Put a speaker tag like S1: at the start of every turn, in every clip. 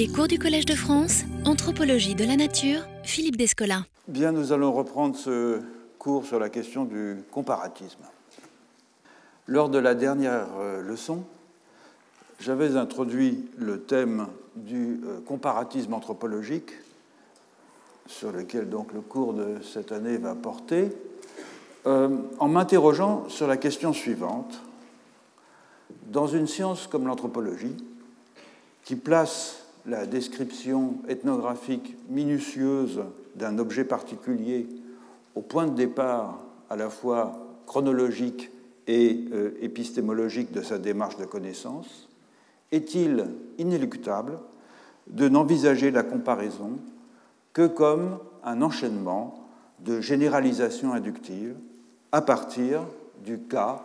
S1: Les cours du Collège de France, Anthropologie de la Nature, Philippe Descola.
S2: Bien, nous allons reprendre ce cours sur la question du comparatisme. Lors de la dernière euh, leçon, j'avais introduit le thème du euh, comparatisme anthropologique, sur lequel donc le cours de cette année va porter, euh, en m'interrogeant sur la question suivante. Dans une science comme l'anthropologie, qui place la description ethnographique minutieuse d'un objet particulier au point de départ à la fois chronologique et euh, épistémologique de sa démarche de connaissance, est-il inéluctable de n'envisager la comparaison que comme un enchaînement de généralisations inductives à partir du cas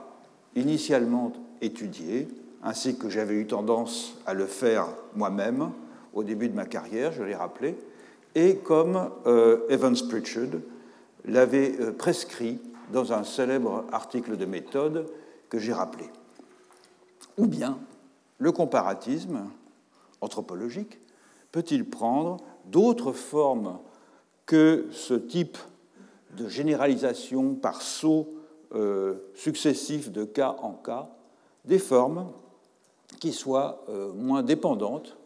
S2: initialement étudié, ainsi que j'avais eu tendance à le faire moi-même au début de ma carrière, je l'ai rappelé, et comme euh, Evans Pritchard l'avait euh, prescrit dans un célèbre article de méthode que j'ai rappelé. Ou bien le comparatisme anthropologique peut-il prendre d'autres formes que ce type de généralisation par saut euh, successif de cas en cas, des formes qui soient euh, moins dépendantes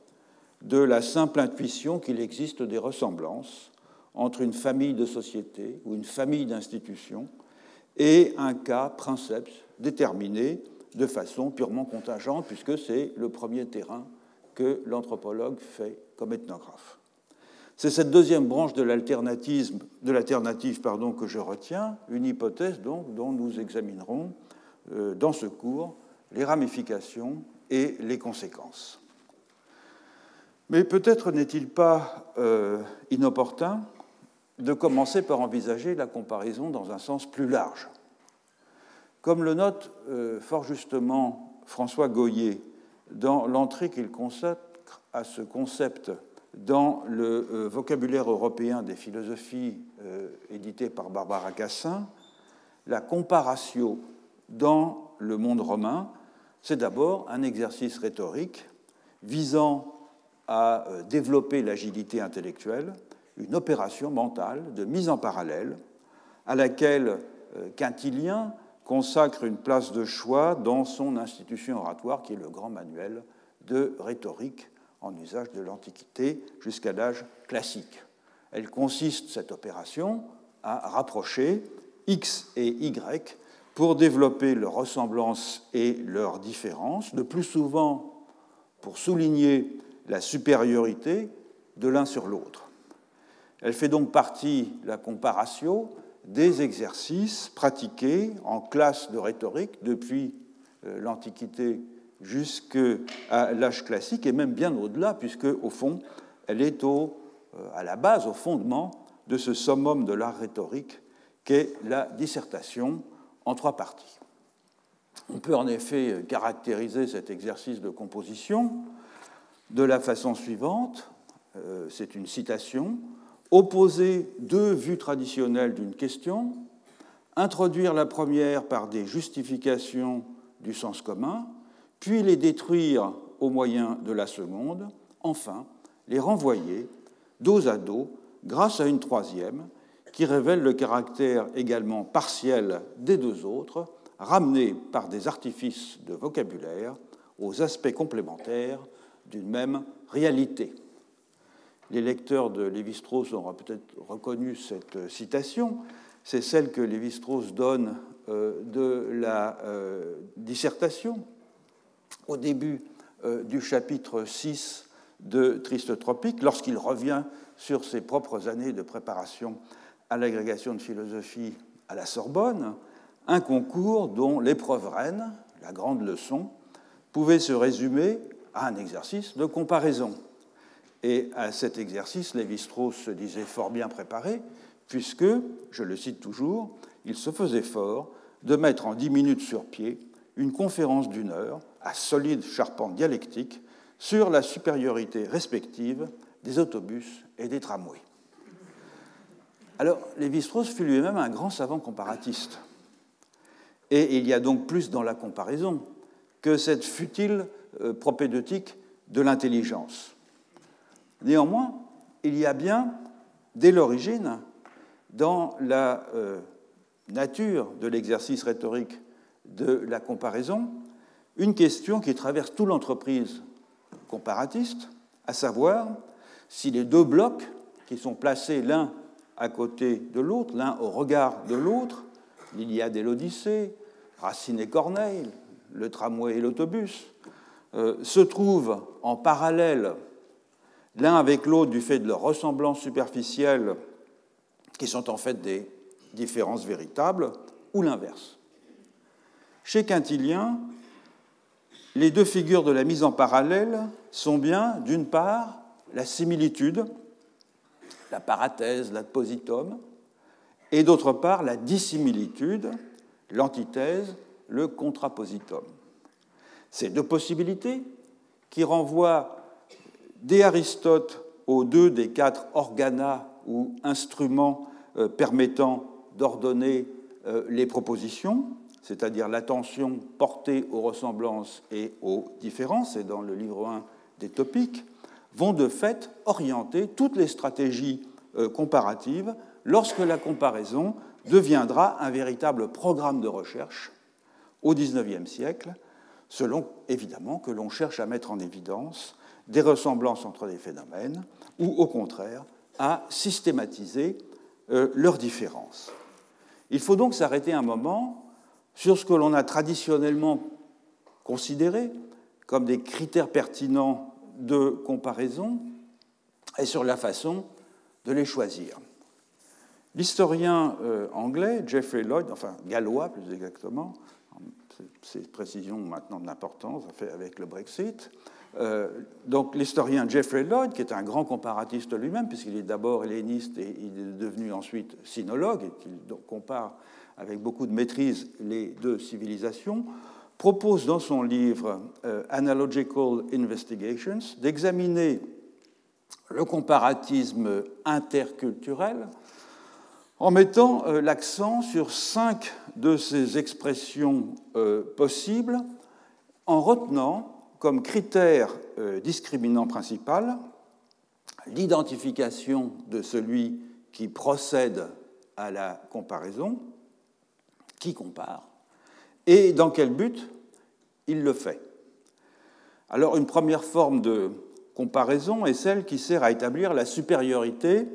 S2: de la simple intuition qu'il existe des ressemblances entre une famille de sociétés ou une famille d'institutions et un cas princeps déterminé de façon purement contingente, puisque c'est le premier terrain que l'anthropologue fait comme ethnographe. C'est cette deuxième branche de l'alternative que je retiens, une hypothèse donc, dont nous examinerons euh, dans ce cours les ramifications et les conséquences. Mais peut-être n'est-il pas euh, inopportun de commencer par envisager la comparaison dans un sens plus large. Comme le note euh, fort justement François Goyer dans l'entrée qu'il consacre à ce concept dans le euh, vocabulaire européen des philosophies édité par Barbara Cassin, la comparatio dans le monde romain c'est d'abord un exercice rhétorique visant à euh, développer l'agilité intellectuelle, une opération mentale de mise en parallèle à laquelle euh, Quintilien consacre une place de choix dans son institution oratoire qui est le grand manuel de rhétorique en usage de l'Antiquité jusqu'à l'âge classique. Elle consiste, cette opération, à rapprocher X et Y pour développer leurs ressemblances et leurs différences, le plus souvent pour souligner la supériorité de l'un sur l'autre. Elle fait donc partie, la comparatio, des exercices pratiqués en classe de rhétorique depuis euh, l'Antiquité jusqu'à l'âge classique et même bien au-delà, puisque au fond, elle est euh, à la base, au fondement de ce summum de l'art rhétorique qu'est la dissertation en trois parties. On peut en effet caractériser cet exercice de composition de la façon suivante, euh, c'est une citation, opposer deux vues traditionnelles d'une question, introduire la première par des justifications du sens commun, puis les détruire au moyen de la seconde, enfin les renvoyer dos à dos grâce à une troisième qui révèle le caractère également partiel des deux autres, ramenés par des artifices de vocabulaire aux aspects complémentaires d'une même réalité. Les lecteurs de Lévi-Strauss auront peut-être reconnu cette citation. C'est celle que Lévi-Strauss donne euh, de la euh, dissertation au début euh, du chapitre 6 de Triste Tropique, lorsqu'il revient sur ses propres années de préparation à l'agrégation de philosophie à la Sorbonne, un concours dont l'épreuve reine, la grande leçon, pouvait se résumer à un exercice de comparaison. Et à cet exercice, Lévi-Strauss se disait fort bien préparé, puisque, je le cite toujours, il se faisait fort de mettre en dix minutes sur pied une conférence d'une heure à solide charpente dialectique sur la supériorité respective des autobus et des tramways. Alors, Lévi-Strauss fut lui-même un grand savant comparatiste. Et il y a donc plus dans la comparaison que cette futile euh, propédeutique de l'intelligence. Néanmoins, il y a bien, dès l'origine, dans la euh, nature de l'exercice rhétorique de la comparaison, une question qui traverse toute l'entreprise comparatiste, à savoir si les deux blocs qui sont placés l'un à côté de l'autre, l'un au regard de l'autre, l'Iliade et l'Odyssée, Racine et Corneille, le tramway et l'autobus, euh, se trouvent en parallèle l'un avec l'autre du fait de leurs ressemblances superficielles qui sont en fait des différences véritables, ou l'inverse. Chez Quintilien, les deux figures de la mise en parallèle sont bien, d'une part, la similitude, la parathèse, l'adpositum, et d'autre part, la dissimilitude, l'antithèse, le contrapositum. Ces deux possibilités, qui renvoient dès Aristote aux deux des quatre organas ou instruments euh, permettant d'ordonner euh, les propositions, c'est-à-dire l'attention portée aux ressemblances et aux différences, et dans le livre 1 des topiques, vont de fait orienter toutes les stratégies euh, comparatives lorsque la comparaison deviendra un véritable programme de recherche au XIXe siècle, selon évidemment que l'on cherche à mettre en évidence des ressemblances entre des phénomènes ou au contraire à systématiser euh, leurs différences. Il faut donc s'arrêter un moment sur ce que l'on a traditionnellement considéré comme des critères pertinents de comparaison et sur la façon de les choisir. L'historien euh, anglais Geoffrey Lloyd, enfin gallois plus exactement, ces précisions maintenant d'importance avec le Brexit, euh, donc l'historien Geoffrey Lloyd, qui est un grand comparatiste lui-même, puisqu'il est d'abord helléniste et il est devenu ensuite sinologue, et qui compare avec beaucoup de maîtrise les deux civilisations, propose dans son livre euh, Analogical Investigations d'examiner le comparatisme interculturel en mettant euh, l'accent sur cinq de ces expressions possibles, en retenant comme critère euh, discriminant principal l'identification de celui qui procède à la comparaison, qui compare, et dans quel but il le fait. Alors une première forme de comparaison est celle qui sert à établir la supériorité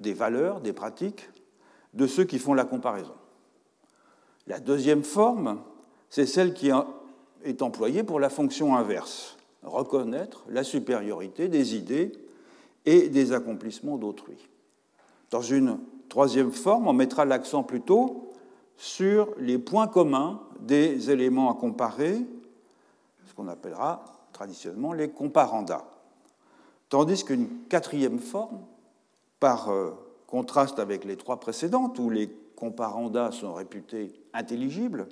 S2: des valeurs, des pratiques de ceux qui font la comparaison. La deuxième forme, c'est celle qui est employé pour la fonction inverse, reconnaître la supériorité des idées et des accomplissements d'autrui. Dans une troisième forme, on mettra l'accent plutôt sur les points communs des éléments à comparer, ce qu'on appellera traditionnellement les comparandas. Tandis qu'une quatrième forme, par euh, contraste avec les trois précédentes, où les comparandas sont réputés intelligibles,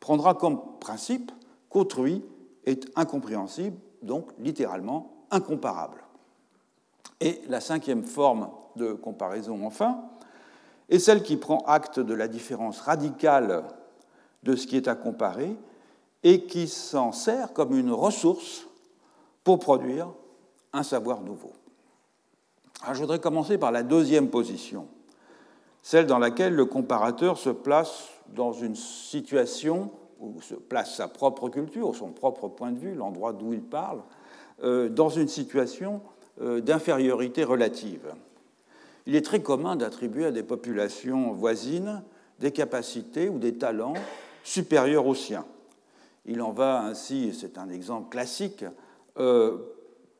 S2: prendra comme principe qu'autrui est incompréhensible, donc littéralement incomparable. Et la cinquième forme de comparaison, enfin, est celle qui prend acte de la différence radicale de ce qui est à comparer et qui s'en sert comme une ressource pour produire un savoir nouveau. Alors, je voudrais commencer par la deuxième position, celle dans laquelle le comparateur se place dans une situation où se place sa propre culture, son propre point de vue, l'endroit d'où il parle, euh, dans une situation euh, d'infériorité relative. Il est très commun d'attribuer à des populations voisines des capacités ou des talents supérieurs aux siens. Il en va ainsi, c'est un exemple classique, euh,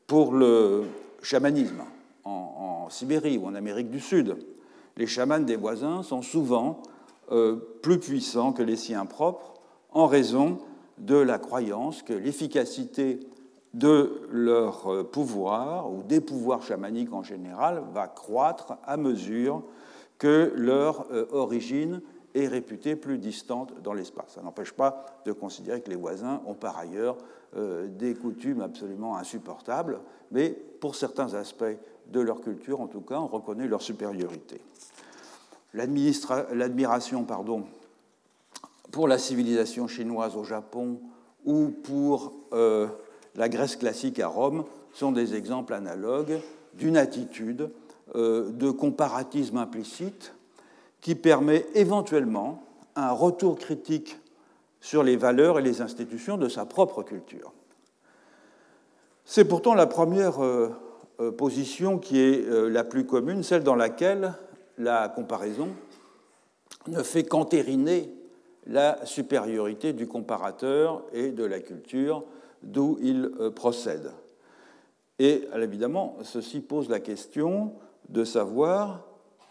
S2: pour le chamanisme en, Sibérie ou en Amérique du Sud. Les chamans des voisins sont souvent plus puissants que les siens propres en raison de la croyance que l'efficacité de leur pouvoir, ou des pouvoirs chamaniques en général, va croître à mesure que leur euh, origine est réputée plus distante dans l'espace. Ça n'empêche pas de considérer que les voisins ont par ailleurs euh, des coutumes absolument insupportables, mais pour certains aspects de leur culture, en tout cas, on reconnaît leur supériorité. L'admiration pardon, pour la civilisation chinoise au Japon ou pour euh, la Grèce classique à Rome sont des exemples analogues d'une attitude euh, de comparatisme implicite qui permet éventuellement un retour critique sur les valeurs et les institutions de sa propre culture. C'est pourtant la première euh, position qui est la plus commune, celle dans laquelle la comparaison ne fait qu'entériner la supériorité du comparateur et de la culture d'où il procède. Et évidemment, ceci pose la question de savoir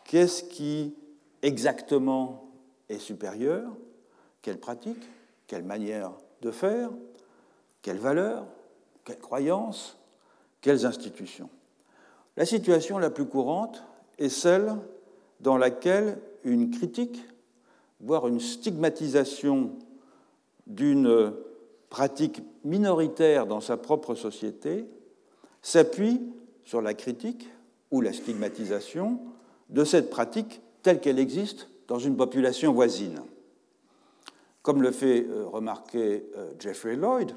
S2: qu'est-ce qui exactement est supérieur, quelle pratique, quelle manière de faire, quelle valeur, quelle croyance, quelles institutions. La situation la plus courante est celle dans laquelle une critique, voire une stigmatisation d'une pratique minoritaire dans sa propre société s'appuie sur la critique ou la stigmatisation de cette pratique telle qu'elle existe dans une population voisine. Comme le fait euh, remarquer euh, Jeffrey Lloyd,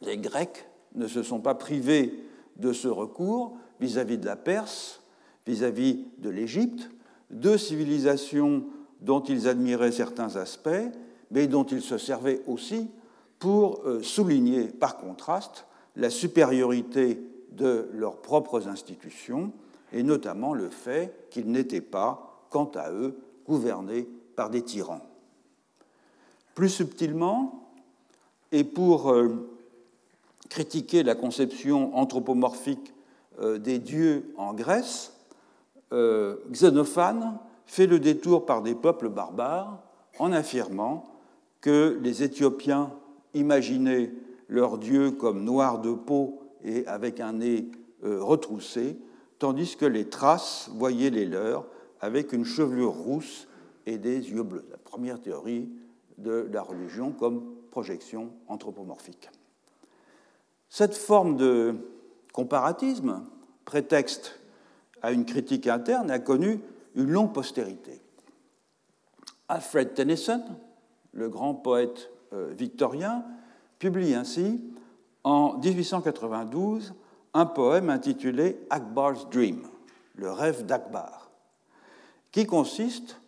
S2: les Grecs ne se sont pas privés de ce recours vis-à-vis de la Perse, vis-à-vis de l'Égypte, deux civilisations dont ils admiraient certains aspects, mais dont ils se servaient aussi pour euh, souligner par contraste la supériorité de leurs propres institutions, et notamment le fait qu'ils n'étaient pas, quant à eux, gouvernés par des tyrans. Plus subtilement, et pour euh, critiquer la conception anthropomorphique des dieux en Grèce, euh, Xénophane fait le détour par des peuples barbares en affirmant que les Éthiopiens imaginaient leurs dieux comme noirs de peau et avec un nez euh, retroussé, tandis que les traces voyaient les leurs avec une chevelure rousse et des yeux bleus. La première théorie de la religion comme projection anthropomorphique. Cette forme de comparatisme, prétexte à une critique interne, a connu une longue postérité. Alfred Tennyson, le grand poète euh, victorien, publie ainsi en 1892 un poème intitulé Akbar's Dream, le rêve d'Akbar, qui consiste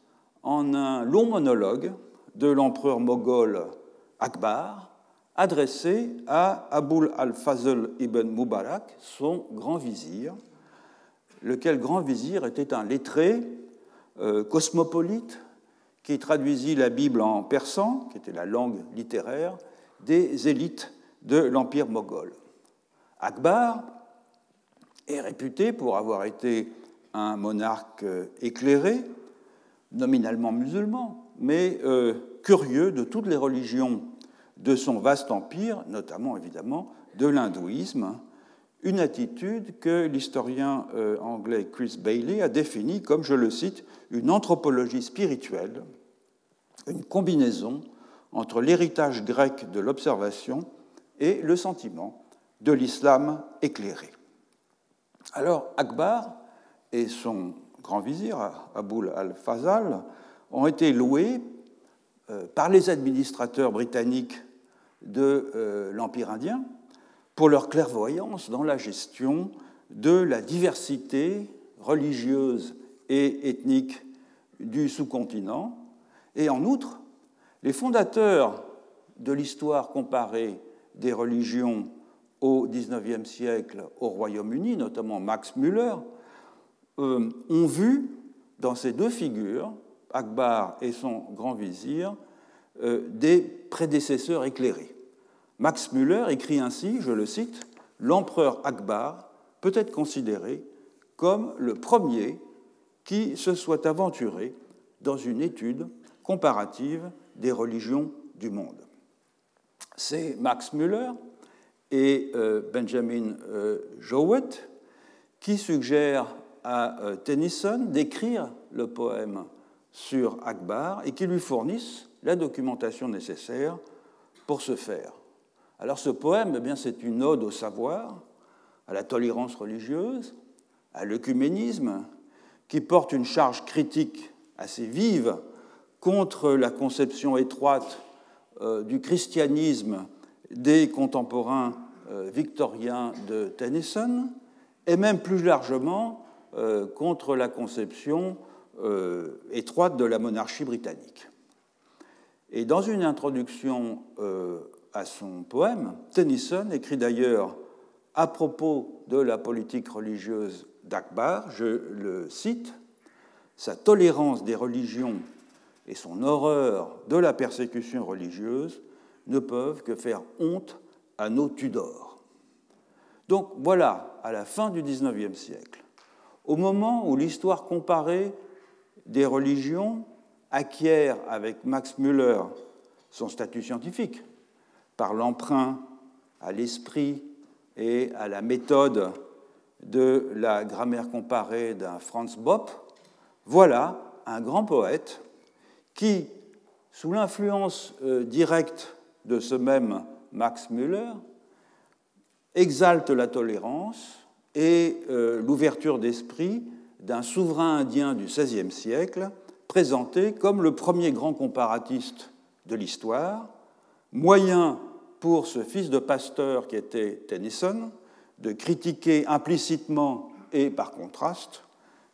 S2: en un long monologue de l'empereur moghol Akbar adressé à Aboul al-Fazl ibn Mubarak, son grand vizir, lequel grand vizir était un lettré euh, cosmopolite qui traduisit la Bible en persan, qui était la langue littéraire, des élites de l'Empire moghol. Akbar est réputé pour avoir été un monarque euh, éclairé, nominalement musulman, mais euh, curieux de toutes les religions de son vaste empire, notamment évidemment de l'hindouisme, une attitude que l'historien euh, anglais Chris Bailey a définie comme, je le cite, une anthropologie spirituelle, une combinaison entre l'héritage grec de l'observation et le sentiment de l'islam éclairé. Alors Akbar et son grand vizir, Aboul al-Fazal, ont été loués par les administrateurs britanniques de euh, l'Empire indien pour leur clairvoyance dans la gestion de la diversité religieuse et ethnique du sous-continent. Et en outre, les fondateurs de l'histoire comparée des religions au XIXe siècle au Royaume-Uni, notamment Max Müller, euh, ont vu dans ces deux figures, Akbar et son grand vizir, euh, des prédécesseurs éclairés. Max Müller écrit ainsi, je le cite, L'empereur Akbar peut être considéré comme le premier qui se soit aventuré dans une étude comparative des religions du monde c'est Max Müller et euh, Benjamin euh, Jowett qui suggèrent à Tennyson d'écrire le poème sur Akbar et qui lui fournissent la documentation nécessaire pour ce faire. Alors ce poème, eh c'est une ode au savoir, à la tolérance religieuse, à l'œcuménisme, qui porte une charge critique assez vive contre la conception étroite euh, du christianisme des contemporains victorien de Tennyson, et même plus largement contre la conception étroite de la monarchie britannique. Et dans une introduction à son poème, Tennyson écrit d'ailleurs à propos de la politique religieuse d'Akbar, je le cite, sa tolérance des religions et son horreur de la persécution religieuse ne peuvent que faire honte à nos Tudors. Donc voilà, à la fin du XIXe siècle, au moment où l'histoire comparée des religions acquiert avec Max Müller son statut scientifique, par l'emprunt à l'esprit et à la méthode de la grammaire comparée d'un Franz Bopp, voilà un grand poète qui, sous l'influence euh, directe de ce même Max Müller, exalte la tolérance et euh, l'ouverture d'esprit d'un souverain indien du XVIe siècle, présenté comme le premier grand comparatiste de l'histoire, moyen pour ce fils de pasteur qui était Tennyson de critiquer implicitement et par contraste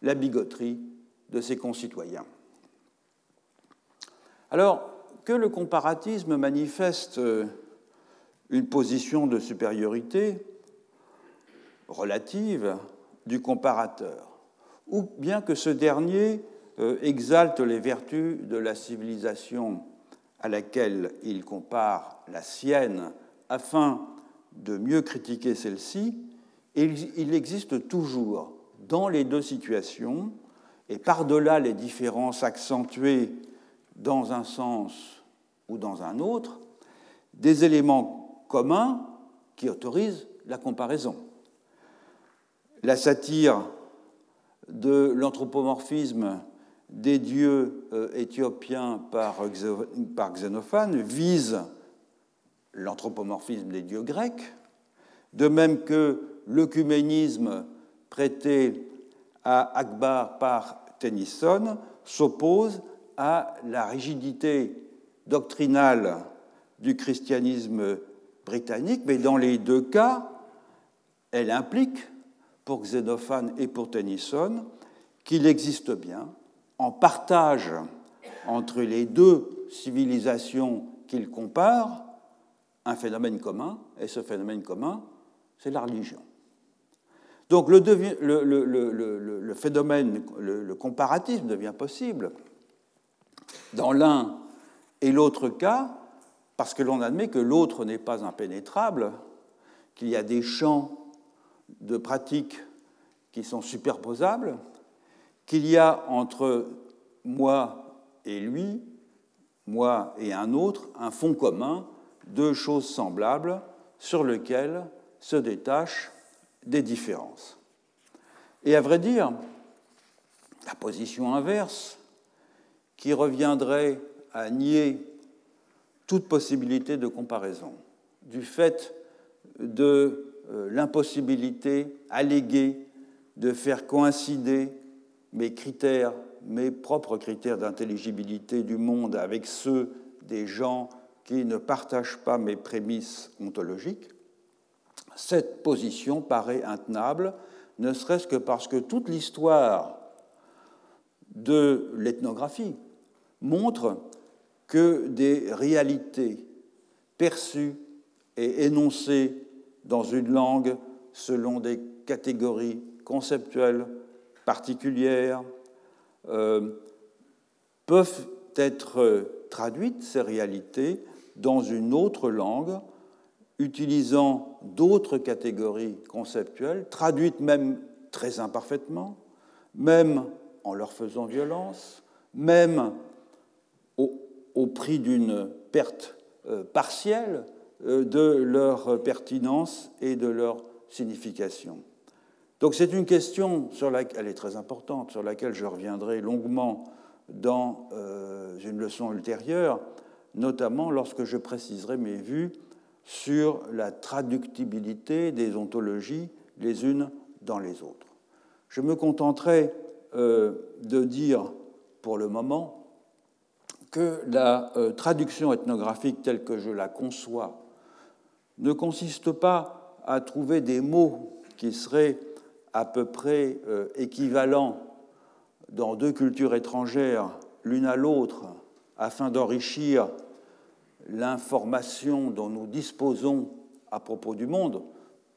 S2: la bigoterie de ses concitoyens. Alors que le comparatisme manifeste euh, une position de supériorité relative du comparateur, ou bien que ce dernier euh, exalte les vertus de la civilisation à laquelle il compare la sienne afin de mieux critiquer celle-ci, il existe toujours dans les deux situations, et par-delà les différences accentuées dans un sens ou dans un autre, des éléments communs qui autorisent la comparaison. La satire de l'anthropomorphisme des dieux euh, éthiopiens par, Xénophane vise l'anthropomorphisme des dieux grecs, de même que l'œcuménisme prêté à Akbar par Tennyson s'oppose à la rigidité doctrinale du christianisme britannique, mais dans les deux cas, elle implique, pour Xénophane et pour Tennyson, qu'il existe bien en partage entre les deux civilisations qu'il compare un phénomène commun, et ce phénomène commun, c'est la religion. Donc le, phénomène, le, comparatisme devient possible dans l'un et l'autre cas, parce que l'on admet que l'autre n'est pas impénétrable, qu'il y a des champs de pratiques qui sont superposables, qu'il y a entre moi et lui, moi et un autre, un fond commun, deux choses semblables sur lesquelles se détachent des différences. Et à vrai dire, la position inverse, qui reviendrait à nier toute possibilité de comparaison, du fait de l'impossibilité alléguée de faire coïncider mes critères, mes propres critères d'intelligibilité du monde avec ceux des gens qui ne partagent pas mes prémices ontologiques, cette position paraît intenable, ne serait-ce que parce que toute l'histoire de l'ethnographie montre que des réalités perçues et énoncées dans une langue selon des catégories conceptuelles particulières, euh, peuvent être traduites, ces réalités, dans une autre langue, utilisant d'autres catégories conceptuelles, traduites même très imparfaitement, même en leur faisant violence, même au, prix d'une perte euh, partielle de leur pertinence et de leur signification. Donc c'est une question sur laquelle elle est très importante, sur laquelle je reviendrai longuement dans euh, une leçon ultérieure, notamment lorsque je préciserai mes vues sur la traductibilité des ontologies les unes dans les autres. Je me contenterai euh, de dire pour le moment que la euh, traduction ethnographique telle que je la conçois ne consiste pas à trouver des mots qui seraient à peu près euh, équivalents dans deux cultures étrangères, l'une à l'autre, afin d'enrichir l'information dont nous disposons à propos du monde,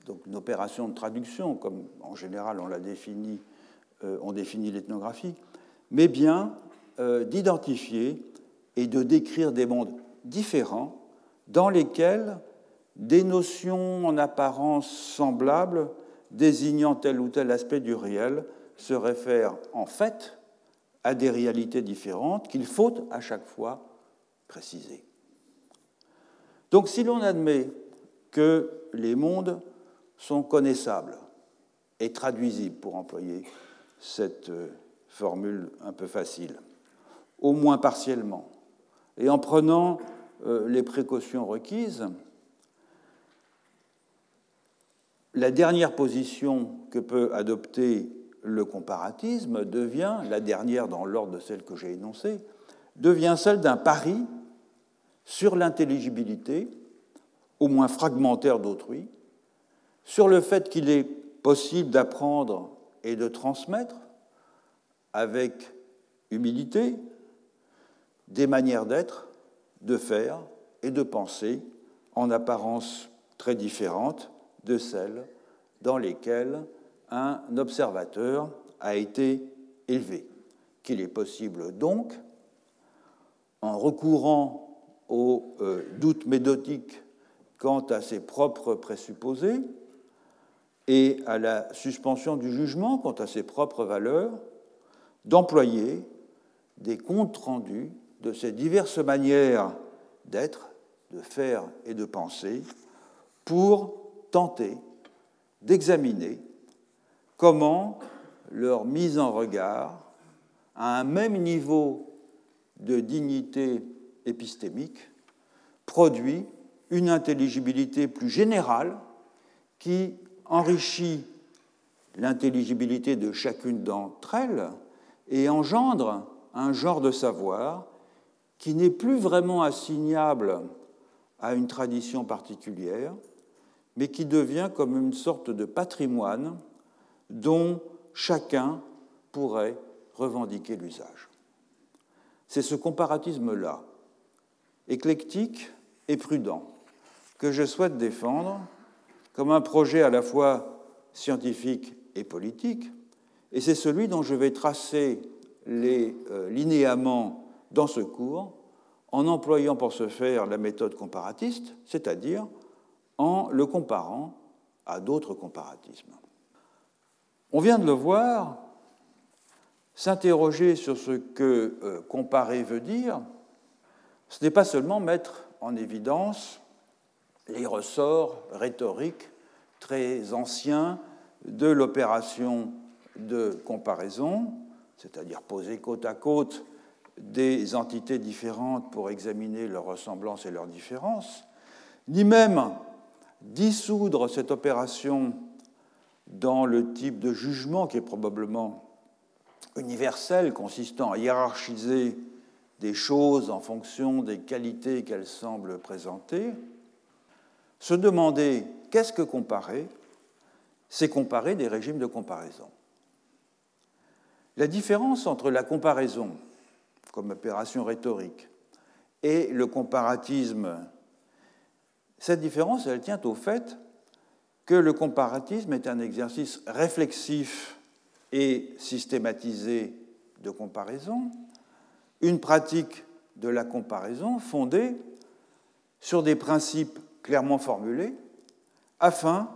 S2: donc une opération de traduction, comme en général on euh, définit l'ethnographie, mais bien euh, d'identifier et de décrire des mondes différents dans lesquels des notions en apparence semblables désignant tel ou tel aspect du réel se réfèrent en fait à des réalités différentes qu'il faut à chaque fois préciser. Donc si l'on admet que les mondes sont connaissables et traduisibles, pour employer cette euh, formule un peu facile, au moins partiellement, et en prenant euh, les précautions requises, la dernière position que peut adopter le comparatisme devient, la dernière dans l'ordre de celle que j'ai énoncée, devient celle d'un pari sur l'intelligibilité, au moins fragmentaire d'autrui, sur le fait qu'il est possible d'apprendre et de transmettre avec humilité des manières d'être, de faire et de penser en apparence très différentes de celles dans lesquelles un observateur a été élevé, qu'il est possible donc, en recourant au euh, doute méthodique quant à ses propres présupposés et à la suspension du jugement quant à ses propres valeurs, d'employer des comptes rendus de ces diverses manières d'être, de faire et de penser pour tenter d'examiner comment leur mise en regard à un même niveau de dignité épistémique produit une intelligibilité plus générale qui enrichit l'intelligibilité de chacune d'entre elles et engendre un genre de savoir qui n'est plus vraiment assignable à une tradition particulière, mais qui devient comme une sorte de patrimoine dont chacun pourrait revendiquer l'usage. C'est ce comparatisme-là, éclectique et prudent, que je souhaite défendre comme un projet à la fois scientifique et politique, et c'est celui dont je vais tracer les euh, linéaments dans ce cours en employant pour ce faire la méthode comparatiste, c'est-à-dire en le comparant à d'autres comparatismes. On vient de le voir, s'interroger sur ce que euh, comparer veut dire, ce n'est pas seulement mettre en évidence les ressorts rhétoriques très anciens de l'opération de comparaison, c'est-à-dire poser côte à côte des entités différentes pour examiner leurs ressemblances et leurs différences, ni même dissoudre cette opération dans le type de jugement qui est probablement universel, consistant à hiérarchiser des choses en fonction des qualités qu'elles semblent présenter, se demander qu'est-ce que comparer, c'est comparer des régimes de comparaison. La différence entre la comparaison comme opération rhétorique et le comparatisme, cette différence, elle tient au fait que le comparatisme est un exercice réflexif et systématisé de comparaison, une pratique de la comparaison fondée sur des principes clairement formulés afin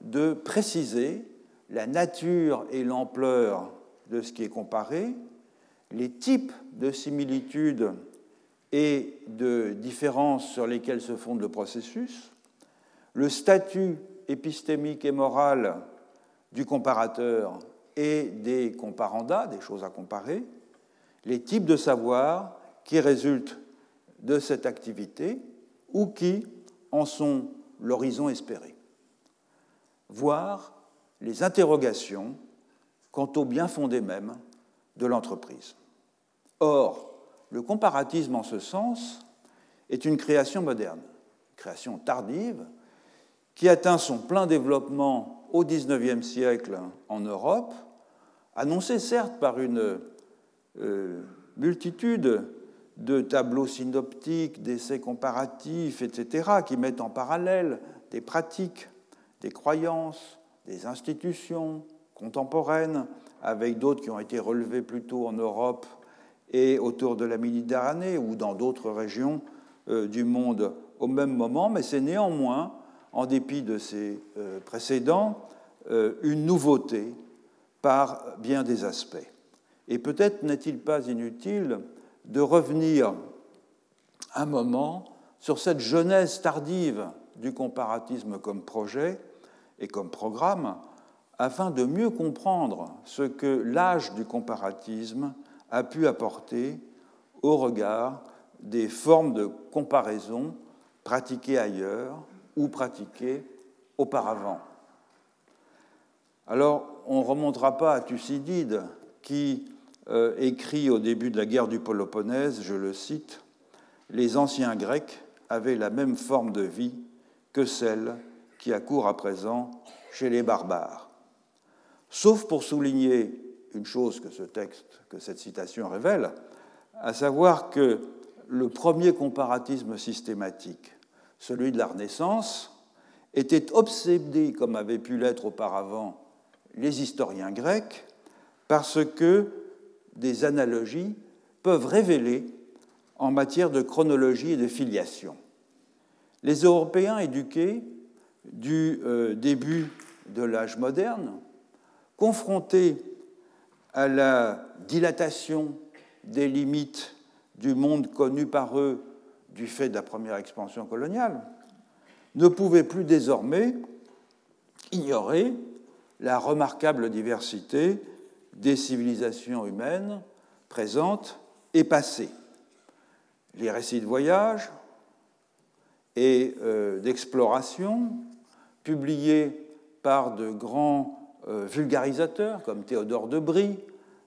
S2: de préciser la nature et l'ampleur de ce qui est comparé, les types de similitudes et de différences sur lesquelles se fonde le processus, le statut épistémique et moral du comparateur et des comparandas, des choses à comparer, les types de savoir qui résultent de cette activité ou qui en sont l'horizon espéré, voire les interrogations quant au bien fondé même de l'entreprise. Or, le comparatisme en ce sens est une création moderne, création tardive, qui atteint son plein développement au XIXe siècle en Europe, annoncé certes par une euh, multitude de tableaux synoptiques, d'essais comparatifs, etc., qui mettent en parallèle des pratiques, des croyances, des institutions contemporaines, avec d'autres qui ont été relevées plutôt en Europe et autour de la Méditerranée ou dans d'autres régions euh, du monde au même moment, mais c'est néanmoins, en dépit de ces euh, précédents, euh, une nouveauté par bien des aspects. Et peut-être n'est-il pas inutile de revenir un moment sur cette genèse tardive du comparatisme comme projet et comme programme, afin de mieux comprendre ce que l'âge du comparatisme a pu apporter au regard des formes de comparaison pratiquées ailleurs ou pratiquées auparavant. Alors, on ne remontera pas à Thucydide qui euh, écrit au début de la guerre du Péloponnèse, je le cite, Les anciens Grecs avaient la même forme de vie que celle qui accourt à présent chez les barbares. Sauf pour souligner une chose que ce texte, que cette citation révèle, à savoir que le premier comparatisme systématique, celui de la Renaissance, était obsédé, comme avait pu l'être auparavant les historiens grecs, parce que des analogies peuvent révéler en matière de chronologie et de filiation. Les Européens éduqués du euh, début de l'âge moderne, confrontés à la dilatation des limites du monde connu par eux du fait de la première expansion coloniale, ne pouvaient plus désormais ignorer la remarquable diversité des civilisations humaines présentes et passées. Les récits de voyage et euh, d'exploration, publiés par de grands vulgarisateurs comme Théodore de Brie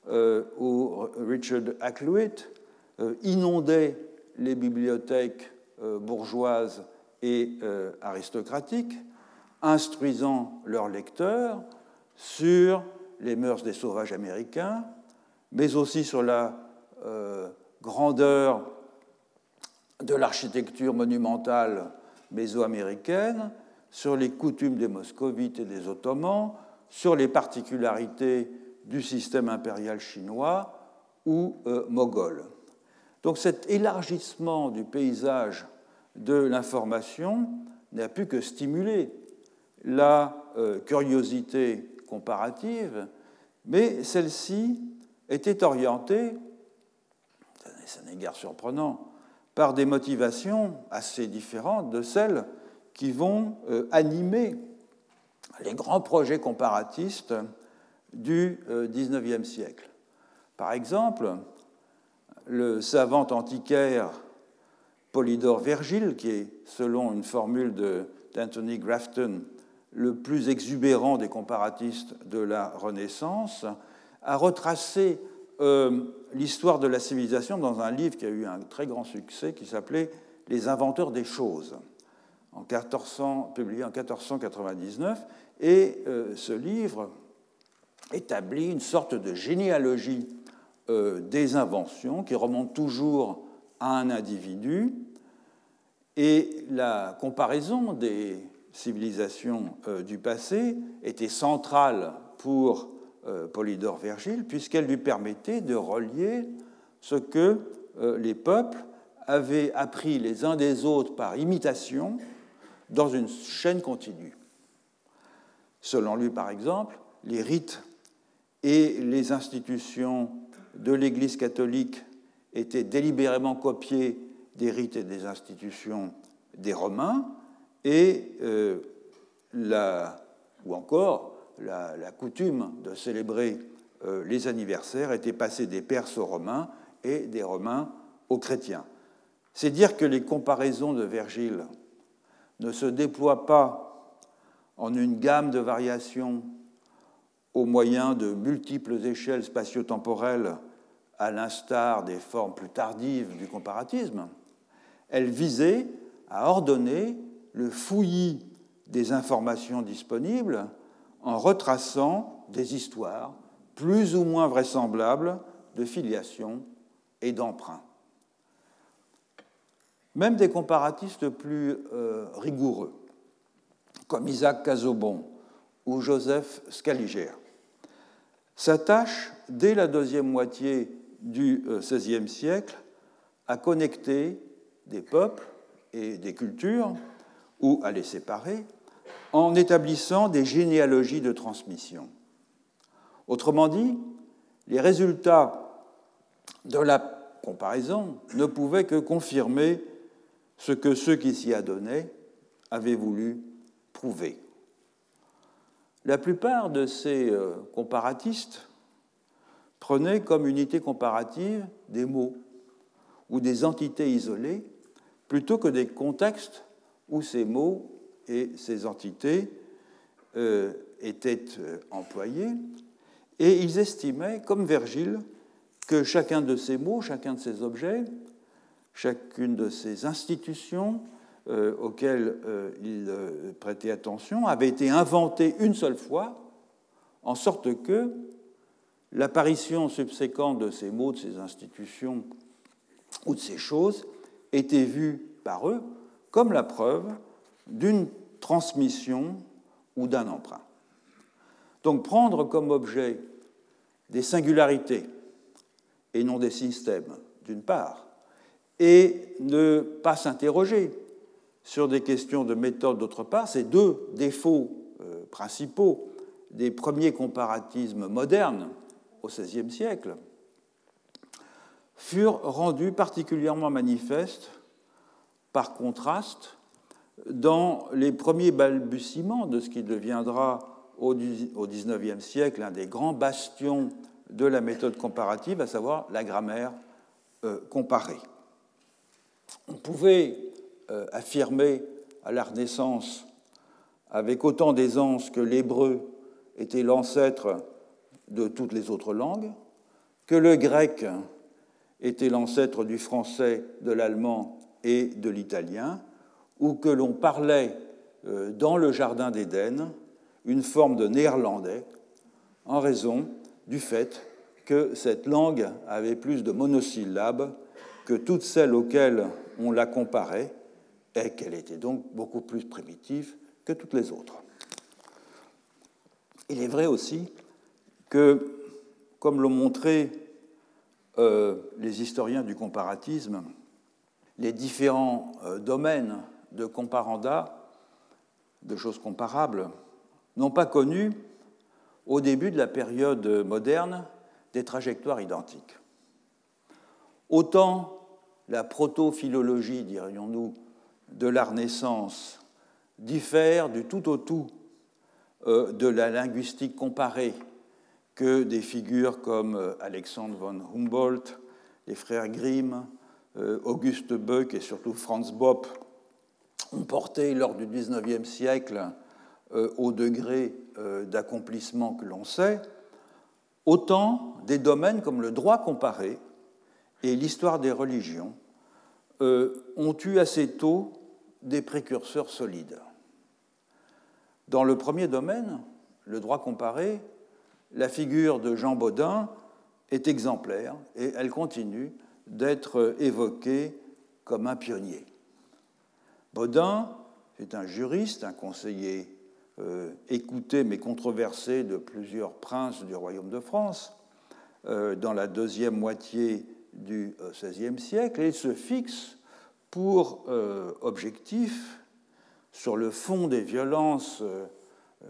S2: euh, ou Richard Hakluyt, inondaient les bibliothèques bourgeoises et aristocratiques, instruisant leurs lecteurs sur les mœurs des sauvages américains, mais aussi sur la euh, grandeur de l'architecture monumentale mésoaméricaine, sur les coutumes des moscovites et des ottomans, sur les particularités du système impérial chinois ou euh, moghol. Donc cet élargissement du paysage de l'information n'a pu que stimuler la euh, curiosité comparative, mais celle-ci était orientée, ça n'est guère surprenant, par des motivations assez différentes de celles qui vont euh, animer les grands projets comparatistes du XIXe euh, siècle. Par exemple, le savant antiquaire Polydore Vergile, qui est, selon une formule d'Anthony Grafton, le plus exubérant des comparatistes de la Renaissance, a retracé euh, l'histoire de la civilisation dans un livre qui a eu un très grand succès qui s'appelait Les inventeurs des choses, en 1400, publié en 1499. Et euh, ce livre établit une sorte de généalogie euh, des inventions qui remonte toujours à un individu. Et la comparaison des civilisation euh, du passé était centrale pour Polydore Vergile, puisqu'elle lui permettait de relier ce que les peuples avaient appris les uns des autres par imitation dans une chaîne continue. Selon lui, par exemple, les rites et les institutions de l'Église catholique étaient délibérément copiés des rites et des institutions des Romains, et euh, la, ou encore la, coutume de célébrer euh, les anniversaires était passée des Perses aux Romains et des Romains aux chrétiens. C'est dire que les comparaisons de Virgile ne se déploient pas en une gamme de variations au moyen de multiples échelles spatio-temporelles, à l'instar des formes plus tardives du comparatisme. Elles visaient à ordonner le fouillis des informations disponibles en retraçant des histoires plus ou moins vraisemblables de filiation et d'emprunt. Même des comparatistes plus euh, rigoureux, comme Isaac Casaubon ou Joseph Scaliger, s'attachent dès la deuxième moitié du XVIe euh, siècle à connecter des peuples et des cultures ou à les séparer en établissant des généalogies de transmission. Autrement dit, les résultats de la comparaison ne pouvaient que confirmer ce que ceux qui s'y adonnaient avaient voulu prouver. La plupart de ces euh, comparatistes prenaient comme unité comparative des mots ou des entités isolées plutôt que des contextes où ces mots et ces entités euh, étaient euh, employés, et ils estimaient, comme Virgile, que chacun de ces mots, chacun de ces objets, chacune de ces institutions euh, auxquelles ils prêtaient attention avait été inventé une seule fois, en sorte que l'apparition subséquente de ces mots, de ces institutions ou de ces choses était vue par eux comme la preuve d'une transmission ou d'un emprunt. Donc prendre comme objet des singularités et non des systèmes, d'une part, et ne pas s'interroger sur des questions de méthode, d'autre part, ces deux défauts euh, principaux des premiers comparatismes modernes au XVIe siècle, furent rendus particulièrement manifestes par contraste dans les premiers balbutiements de ce qui deviendra au XIXe siècle un des grands bastions de la méthode comparative, à savoir la grammaire euh, comparée. On pouvait euh, affirmer à la Renaissance avec autant d'aisance que l'hébreu était l'ancêtre de toutes les autres langues, que le grec était l'ancêtre du français, de l'allemand et de l'italien, ou que l'on parlait euh, dans le Jardin d'Éden une forme de néerlandais en raison du fait que cette langue avait plus de monosyllabes que toutes celles auxquelles on la comparait et qu'elle était donc beaucoup plus primitive que toutes les autres. Il est vrai aussi que, comme l'ont montré euh, les historiens du comparatisme, les différents euh, domaines de comparanda, de choses comparables, n'ont pas connu, au début de la période moderne, des trajectoires identiques. Autant la proto-philologie, dirions-nous, de la Renaissance diffère du tout au tout euh, de la linguistique comparée que des figures comme euh, Alexandre von Humboldt, les frères Grimm, euh, Auguste Böck et surtout Franz Bopp ont porté lors du XIXe siècle au degré d'accomplissement que l'on sait, autant des domaines comme le droit comparé et l'histoire des religions ont eu assez tôt des précurseurs solides. Dans le premier domaine, le droit comparé, la figure de Jean Baudin est exemplaire et elle continue d'être évoquée comme un pionnier. Baudin est un juriste, un conseiller euh, écouté mais controversé de plusieurs princes du royaume de France euh, dans la deuxième moitié du XVIe euh, siècle et il se fixe pour objectif sur le fond des violences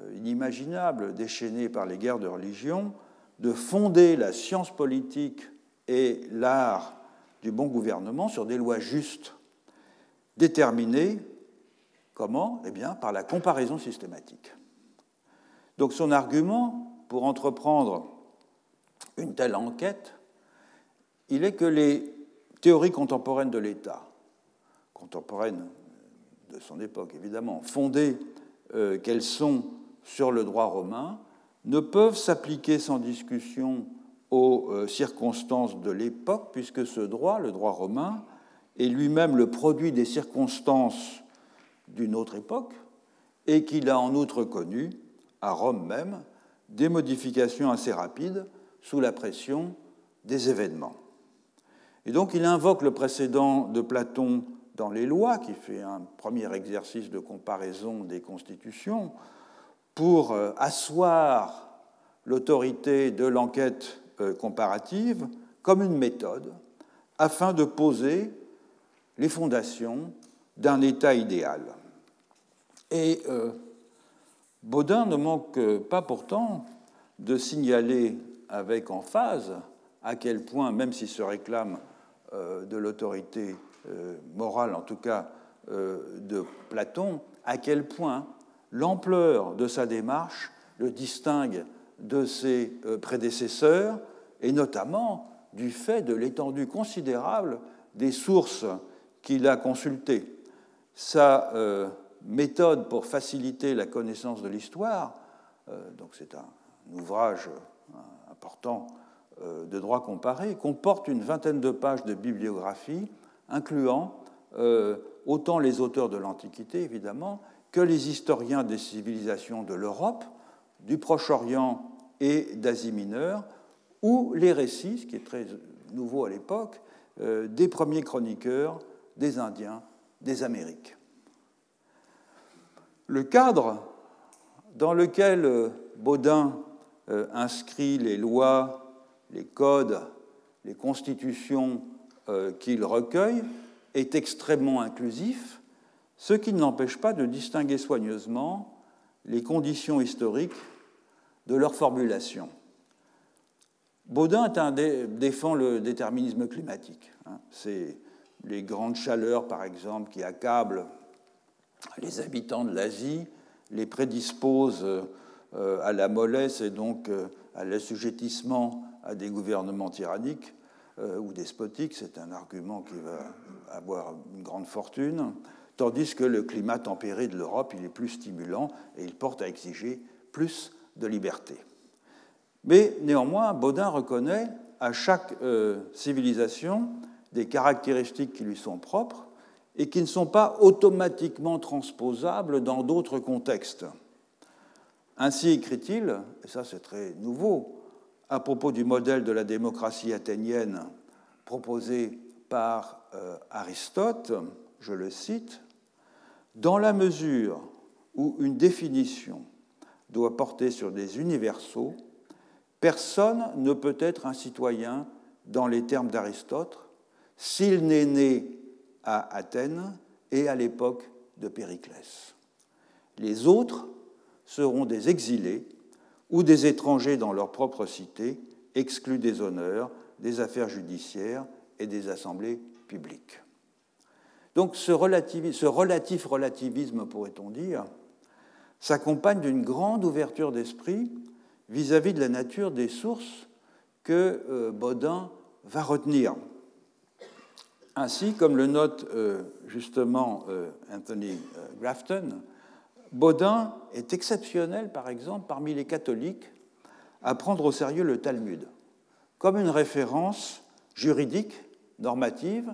S2: euh, inimaginable déchaîné par les guerres de religion, de fonder la science politique et l'art du bon gouvernement sur des lois justes, déterminées comment? Eh bien, par la comparaison systématique. Donc son argument pour entreprendre une telle enquête, il est que les théories contemporaines de l'État, contemporaines de son époque évidemment, fondées euh, qu'elles sont sur le droit romain ne peuvent s'appliquer sans discussion aux euh, circonstances de l'époque, puisque ce droit, le droit romain, est lui-même le produit des circonstances d'une autre époque, et qu'il a en outre connu, à Rome même, des modifications assez rapides sous la pression des événements. Et donc il invoque le précédent de Platon dans les lois, qui fait un premier exercice de comparaison des constitutions, pour euh, asseoir l'autorité de l'enquête euh, comparative comme une méthode afin de poser les fondations d'un État idéal. Et euh, Baudin ne manque pas pourtant de signaler avec emphase à quel point, même s'il se réclame de l'autorité euh, morale, en tout cas de Platon, à quel point l'ampleur de sa démarche le distingue de ses prédécesseurs, et notamment du fait de l'étendue considérable des sources qu'il a consultées. Sa euh, méthode pour faciliter la connaissance de l'histoire, euh, donc c'est un, ouvrage euh, important de droit comparé, comporte une vingtaine de pages de bibliographie, incluant autant les auteurs de l'Antiquité, évidemment, que les historiens des civilisations de l'Europe, du Proche-Orient et d'Asie mineure, ou les récits, ce qui est très nouveau à l'époque, des premiers chroniqueurs des Indiens des Amériques. Le cadre dans lequel euh, Baudin euh, inscrit les lois, les codes, les constitutions euh, qu'il recueille est extrêmement inclusif, ce qui n'empêche pas de distinguer soigneusement les conditions historiques de leur formulation. Baudin défend le déterminisme climatique. Hein. C'est les grandes chaleurs, par exemple, qui accablent les habitants de l'Asie, les prédisposent euh, à la mollesse et donc euh, à l'assujettissement à des gouvernements tyranniques euh, ou despotiques. C'est un argument qui va avoir une grande fortune. Tandis que le climat tempéré de l'Europe, il est plus stimulant et il porte à exiger plus de liberté. Mais néanmoins, Baudin reconnaît à chaque civilisation des caractéristiques qui lui sont propres et qui ne sont pas automatiquement transposables dans d'autres contextes. Ainsi écrit-il, et ça c'est très nouveau, à propos du modèle de la démocratie athénienne proposé par euh, Aristote, je le cite, Dans la mesure où une définition doit porter sur des universaux, personne ne peut être un citoyen dans les termes d'Aristote s'il n'est né à Athènes et à l'époque de Périclès. Les autres seront des exilés ou des étrangers dans leur propre cité, exclus des honneurs, des affaires judiciaires et des assemblées publiques. Donc ce, ce relatif relativisme, pourrait-on dire, s'accompagne d'une grande ouverture d'esprit vis-à-vis de la nature des sources que euh, Baudin va retenir. Ainsi, comme le note euh, justement euh, Anthony Grafton, Baudin est exceptionnel, par exemple, parmi les catholiques, à prendre au sérieux le Talmud comme une référence juridique, normative,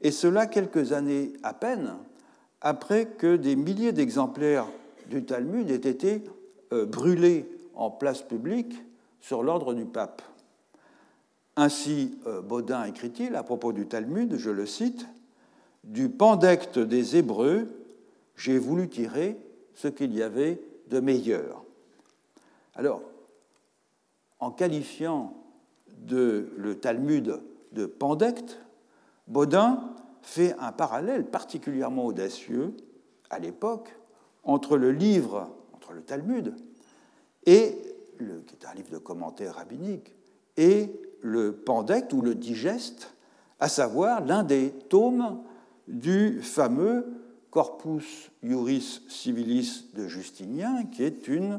S2: et cela quelques années à peine après que des milliers d'exemplaires du Talmud aient été brûlés en place publique sur l'ordre du pape. Ainsi, euh, Baudin écrit-il à propos du Talmud, je le cite, Du pandecte des Hébreux, j'ai voulu tirer ce qu'il y avait de meilleur. Alors, en qualifiant le Talmud de pandecte, Baudin fait un parallèle particulièrement audacieux à l'époque entre le livre, entre le Talmud, et qui est un livre de commentaires rabbiniques, et le pandecte ou le digeste, à savoir l'un des tomes du fameux Corpus Juris Civilis de Justinien, qui est une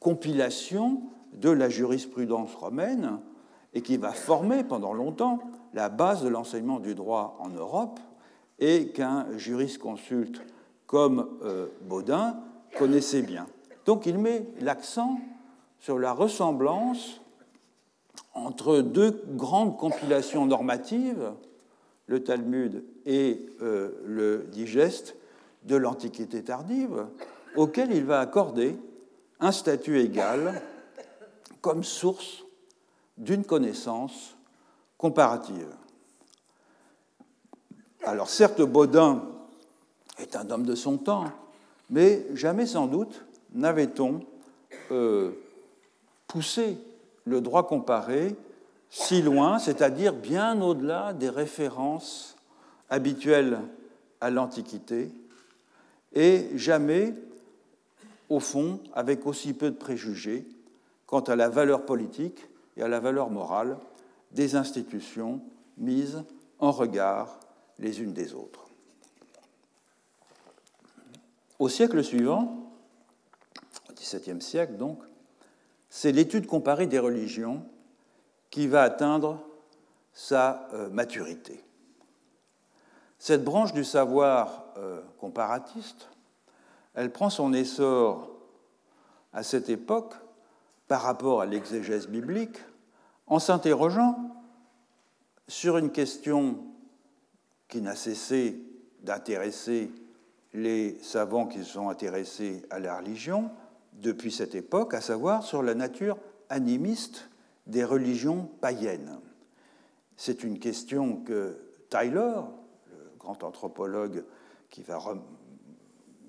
S2: compilation de la jurisprudence romaine et qui va former pendant longtemps la base de l'enseignement du droit en Europe et qu'un jurisconsulte comme euh, Baudin connaissait bien. Donc il met l'accent sur la ressemblance entre deux grandes compilations normatives, le Talmud et euh, le Digeste de l'Antiquité tardive, auquel il va accorder un statut égal comme source d'une connaissance comparative. Alors certes, Baudin est un homme de son temps, mais jamais sans doute n'avait-on euh, poussé le droit comparé si loin, c'est-à-dire bien au-delà des références habituelles à l'Antiquité, et jamais, au fond, avec aussi peu de préjugés quant à la valeur politique et à la valeur morale des institutions mises en regard les unes des autres. Au siècle suivant, au XVIIe siècle donc, c'est l'étude comparée des religions qui va atteindre sa euh, maturité. Cette branche du savoir euh, comparatiste, elle prend son essor à cette époque par rapport à l'exégèse biblique en s'interrogeant sur une question qui n'a cessé d'intéresser les savants qui se sont intéressés à la religion depuis cette époque, à savoir sur la nature animiste des religions païennes. C'est une question que Tyler, le grand anthropologue qui va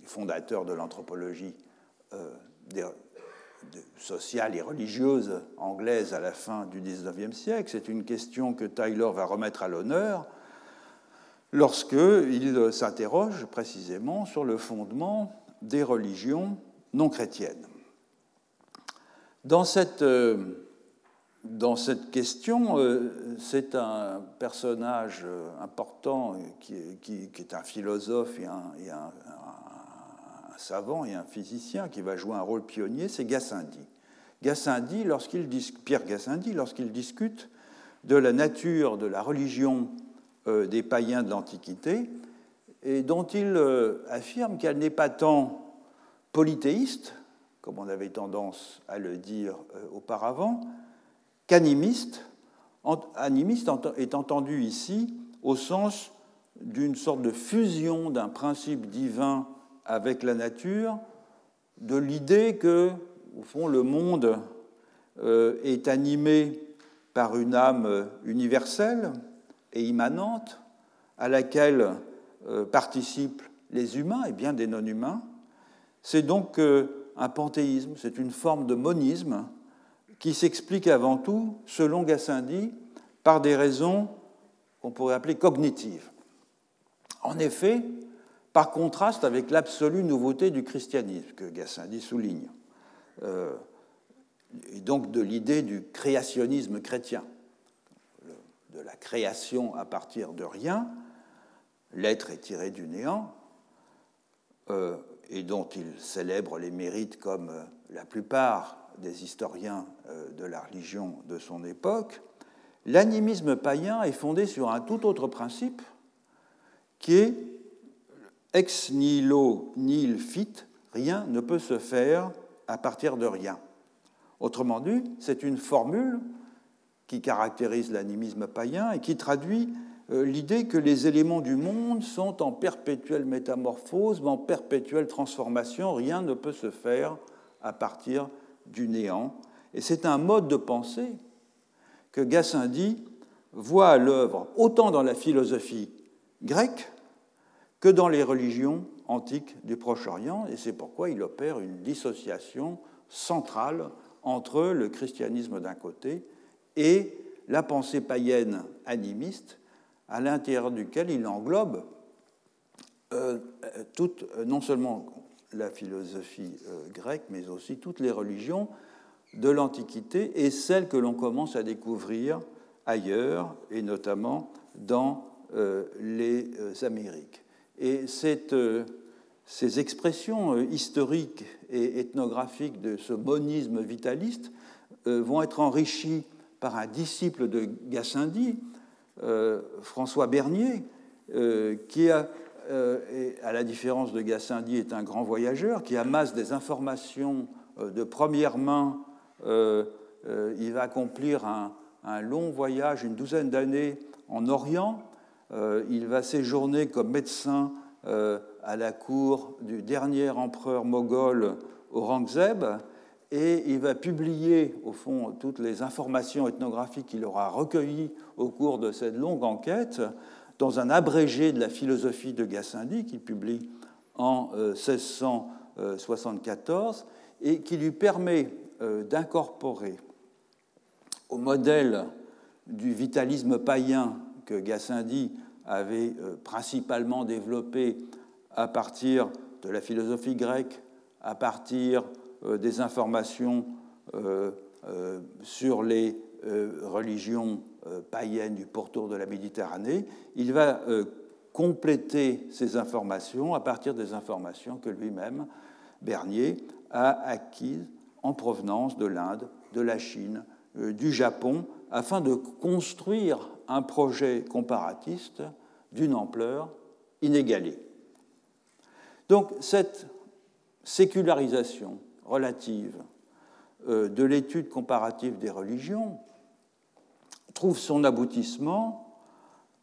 S2: fondateur de l'anthropologie euh, sociale et religieuse anglaise à la fin du XIXe siècle, c'est une question que Tyler va remettre à l'honneur lorsqu'il s'interroge précisément sur le fondement des religions non chrétiennes. Dans cette, euh, dans cette question, euh, c'est un personnage important qui, est un philosophe et un, savant et un physicien qui va jouer un rôle pionnier, c'est Gassendi. Gassendi, lorsqu'il Pierre Gassendi, lorsqu'il discute de la nature de la religion euh, des païens de l'Antiquité, et dont il euh, affirme qu'elle n'est pas tant polythéiste, comme on avait tendance à le dire euh, auparavant, qu'animiste, animiste est entendu ici au sens d'une sorte de fusion d'un principe divin avec la nature, de l'idée que, au fond, le monde est animé par une âme universelle, et immanente à laquelle euh, participent les humains et bien des non-humains. C'est donc euh, un panthéisme, c'est une forme de monisme qui s'explique avant tout, selon Gassendi, par des raisons qu'on pourrait appeler cognitives. En effet, par contraste avec l'absolue nouveauté du christianisme que Gassendi souligne, euh, et donc de l'idée du créationnisme chrétien de la création à partir de rien, l'être est tiré du néant, euh, et dont il célèbre les mérites comme euh, la plupart des historiens euh, de la religion de son époque, l'animisme païen est fondé sur un tout autre principe qui est ex nihilo nihil fit, rien ne peut se faire à partir de rien. Autrement dit, c'est une formule qui caractérise l'animisme païen et qui traduit euh, l'idée que les éléments du monde sont en perpétuelle métamorphose, en perpétuelle transformation. Rien ne peut se faire à partir du néant. Et c'est un mode de pensée que Gassendi voit à l'œuvre autant dans la philosophie grecque que dans les religions antiques du Proche-Orient, et c'est pourquoi il opère une dissociation centrale entre le christianisme d'un côté et la pensée païenne animiste, à l'intérieur duquel il englobe euh, toute, non seulement la philosophie euh, grecque, mais aussi toutes les religions de l'Antiquité et celles que l'on commence à découvrir ailleurs, et notamment dans euh, les Amériques. Et ces expressions historiques et ethnographiques de ce monisme vitaliste vont être enrichies par un disciple de Gassendi, euh, François Bernier, euh, qui, a, euh, à la différence de Gassendi, est un grand voyageur, qui amasse des informations de première main. il va accomplir un, un, long voyage, une douzaine d'années en Orient. il va séjourner comme médecin à la cour du dernier empereur moghol Aurangzeb, et il va publier, au fond, toutes les informations ethnographiques qu'il aura recueillies au cours de cette longue enquête dans un abrégé de la philosophie de Gassendi qu'il publie en 1674 et qui lui permet d'incorporer au modèle du vitalisme païen que Gassendi avait euh, principalement développé à partir de la philosophie grecque, à partir euh, des informations euh, sur les religions païennes du pourtour de la Méditerranée, il va compléter ces informations à partir des informations que lui-même, Bernier, a acquises en provenance de l'Inde, de la Chine, du Japon afin de construire un projet comparatiste d'une ampleur inégalée. Donc cette sécularisation relative euh, de l'étude comparative des religions trouve son aboutissement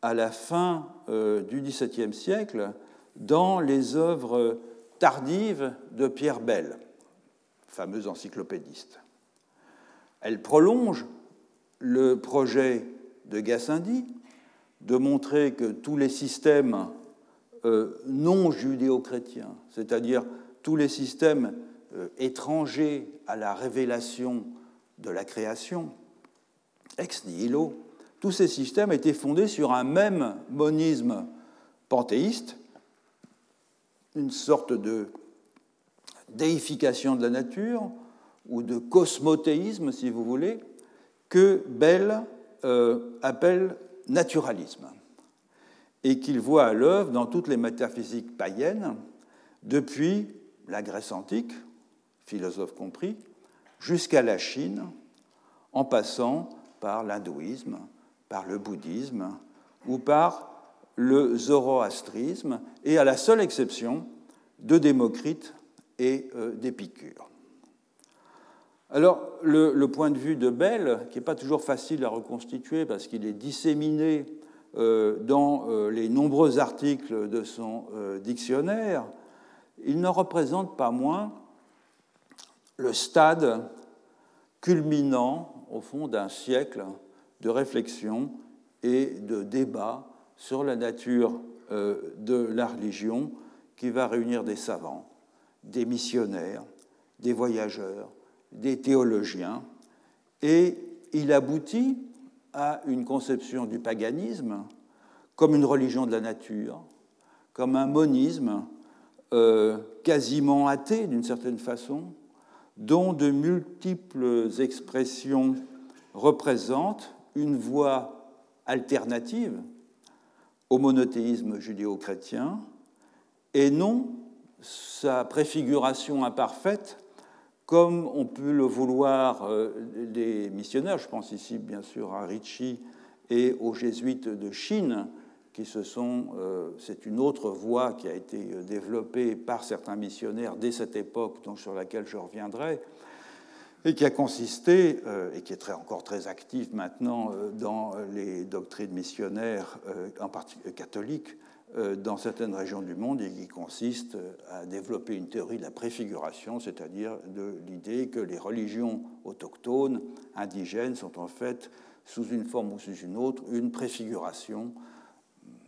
S2: à la fin euh, du XVIIe siècle dans les œuvres tardives de Pierre Bell, fameux encyclopédiste. Elle prolonge le projet de Gassendi de montrer que tous les systèmes euh, non judéo-chrétiens, c'est-à-dire tous les systèmes euh, étrangers à la révélation de la création, ex nihilo, tous ces systèmes étaient fondés sur un même monisme panthéiste, une sorte de déification de la nature ou de cosmothéisme, si vous voulez, que Bell euh, appelle naturalisme et qu'il voit à l'œuvre dans toutes les métaphysiques païennes, depuis la Grèce antique, philosophe compris, jusqu'à la Chine, en passant par l'hindouisme, par le bouddhisme ou par le zoroastrisme, et à la seule exception de Démocrite et euh, d'Épicure. Alors, le, point de vue de Bell, qui n'est pas toujours facile à reconstituer parce qu'il est disséminé euh, dans euh, les nombreux articles de son dictionnaire, il ne représente pas moins le stade culminant, au fond, d'un siècle de réflexion et de débat sur la nature de la religion qui va réunir des savants, des missionnaires, des voyageurs, des théologiens, et il aboutit à une conception du paganisme comme une religion de la nature, comme un monisme euh, quasiment athée d'une certaine façon, dont de multiples expressions représentent une voie alternative au monothéisme judéo-chrétien et non sa préfiguration imparfaite comme on peut le vouloir les euh, missionnaires, je pense ici bien sûr à Ricci et aux jésuites de Chine, qui se sont, euh, c'est une autre voie qui a été euh, développée par certains missionnaires dès cette époque, donc sur laquelle je reviendrai, et qui a consisté, et qui est très, encore très active maintenant dans les doctrines missionnaires, en particulier catholiques, euh, dans certaines régions du monde et qui consiste à développer une théorie de la préfiguration, c'est-à-dire de l'idée que les religions autochtones, indigènes, sont en fait, sous une forme ou sous une autre, une préfiguration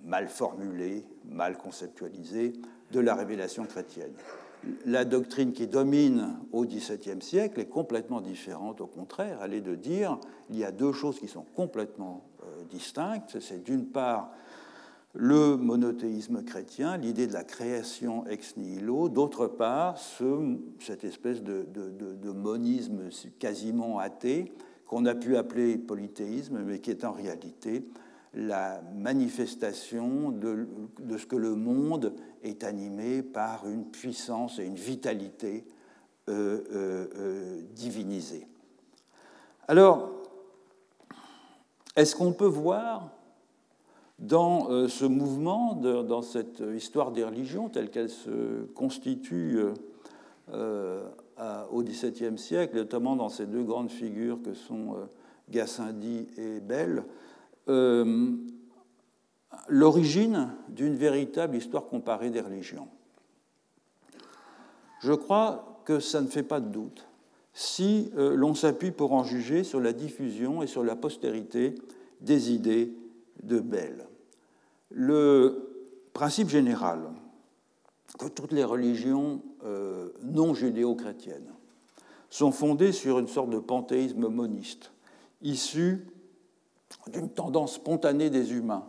S2: mal formulée, mal conceptualisée de la révélation chrétienne. La doctrine qui domine au XVIIe siècle est complètement différente, au contraire, elle est de dire il y a deux choses qui sont complètement euh, distinctes. C'est d'une part le monothéisme chrétien, l'idée de la création ex nihilo, d'autre part cette espèce de, monisme quasiment athée qu'on a pu appeler polythéisme, mais qui est en réalité la manifestation de, ce que le monde est animé par une puissance et une vitalité euh, euh, euh, divinisée. Alors, est-ce qu'on peut voir dans ce mouvement, dans cette histoire des religions telle qu'elle se constitue au XVIIe siècle, notamment dans ces deux grandes figures que sont Gassendi et Bell, l'origine d'une véritable histoire comparée des religions. Je crois que ça ne fait pas de doute si euh, l'on s'appuie pour en juger sur la diffusion et sur la postérité des idées de Bell. Le principe général que toutes les religions euh, non judéo-chrétiennes sont fondées sur une sorte de panthéisme moniste, issu d'une tendance spontanée des humains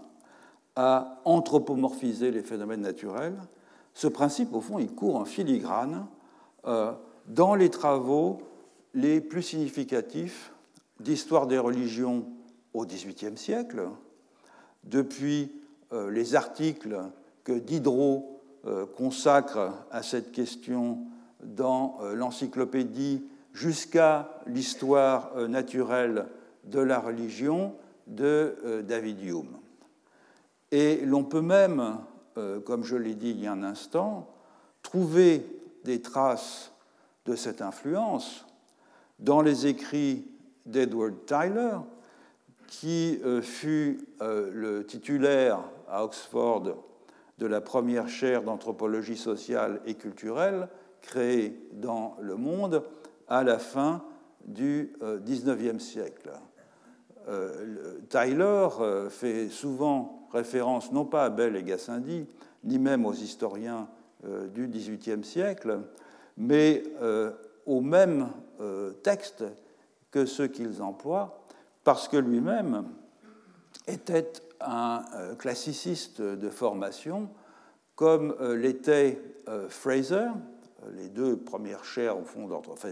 S2: à anthropomorphiser les phénomènes naturels, ce principe, au fond, il court en filigrane euh, dans les travaux les plus significatifs d'histoire des religions au XVIIIe siècle, depuis euh, les articles que Diderot euh, consacre à cette question dans l'encyclopédie jusqu'à l'histoire naturelle de la religion de David Hume. Et l'on peut même, euh, comme je l'ai dit il y a un instant, trouver des traces de cette influence dans les écrits d'Edward Tyler, qui euh, fut euh, le titulaire à Oxford de la première chaire d'anthropologie sociale et culturelle créée dans le monde à la fin du XIXe siècle. Tyler fait souvent référence non pas à Bell et Gassendi, ni même aux historiens euh, du XVIIIe siècle, mais euh, aux mêmes euh, textes que ceux qu'ils emploient, parce que lui-même était un classiciste de formation, comme l'était Fraser, les deux premières chaires au fond d'entre. Enfin,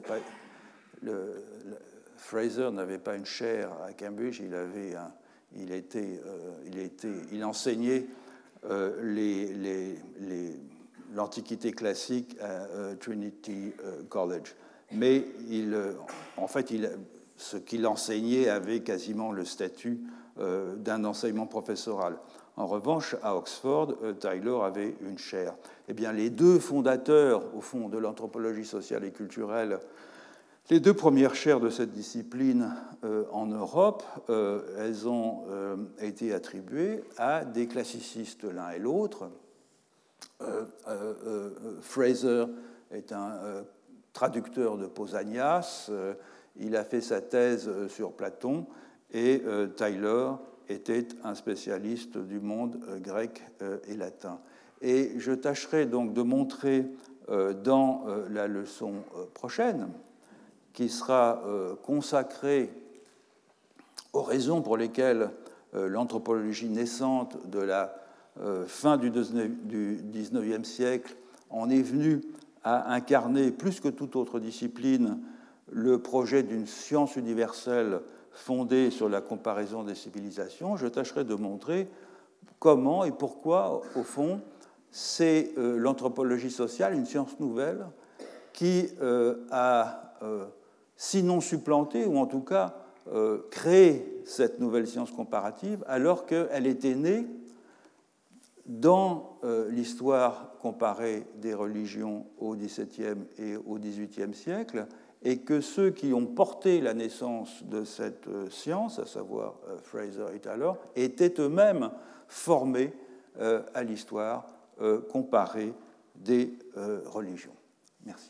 S2: Fraser n'avait pas une chaire à Cambridge, il avait un, il, était, euh, il, il enseignait euh, l'Antiquité classique à euh, Trinity College. Mais il, en fait, ce qu'il enseignait avait quasiment le statut d'un enseignement professoral. En revanche, à Oxford, Tyler avait une chaire. Eh bien, les deux fondateurs, au fond, de l'anthropologie sociale et culturelle les deux premières chaires de cette discipline euh, en Europe, euh, elles ont euh, été attribuées à des classicistes l'un et l'autre. Fraser est un traducteur de Pausanias, il a fait sa thèse sur Platon, et Tyler était un spécialiste du monde grec et latin. Et je tâcherai donc de montrer dans la leçon prochaine, qui sera euh, consacré aux raisons pour lesquelles euh, l'anthropologie naissante de la euh, fin du XIXe siècle en est venue à incarner plus que toute autre discipline le projet d'une science universelle fondée sur la comparaison des civilisations, je tâcherai de montrer comment et pourquoi, au fond, c'est l'anthropologie sociale, une science nouvelle, qui a sinon supplanter, ou en tout cas euh, créer cette nouvelle science comparative, alors qu'elle était née dans euh, l'histoire comparée des religions au XVIIe et au XVIIIe siècle, et que ceux qui ont porté la naissance de cette euh, science, à savoir Fraser et Taylor, étaient eux-mêmes formés à l'histoire comparée des religions. Merci.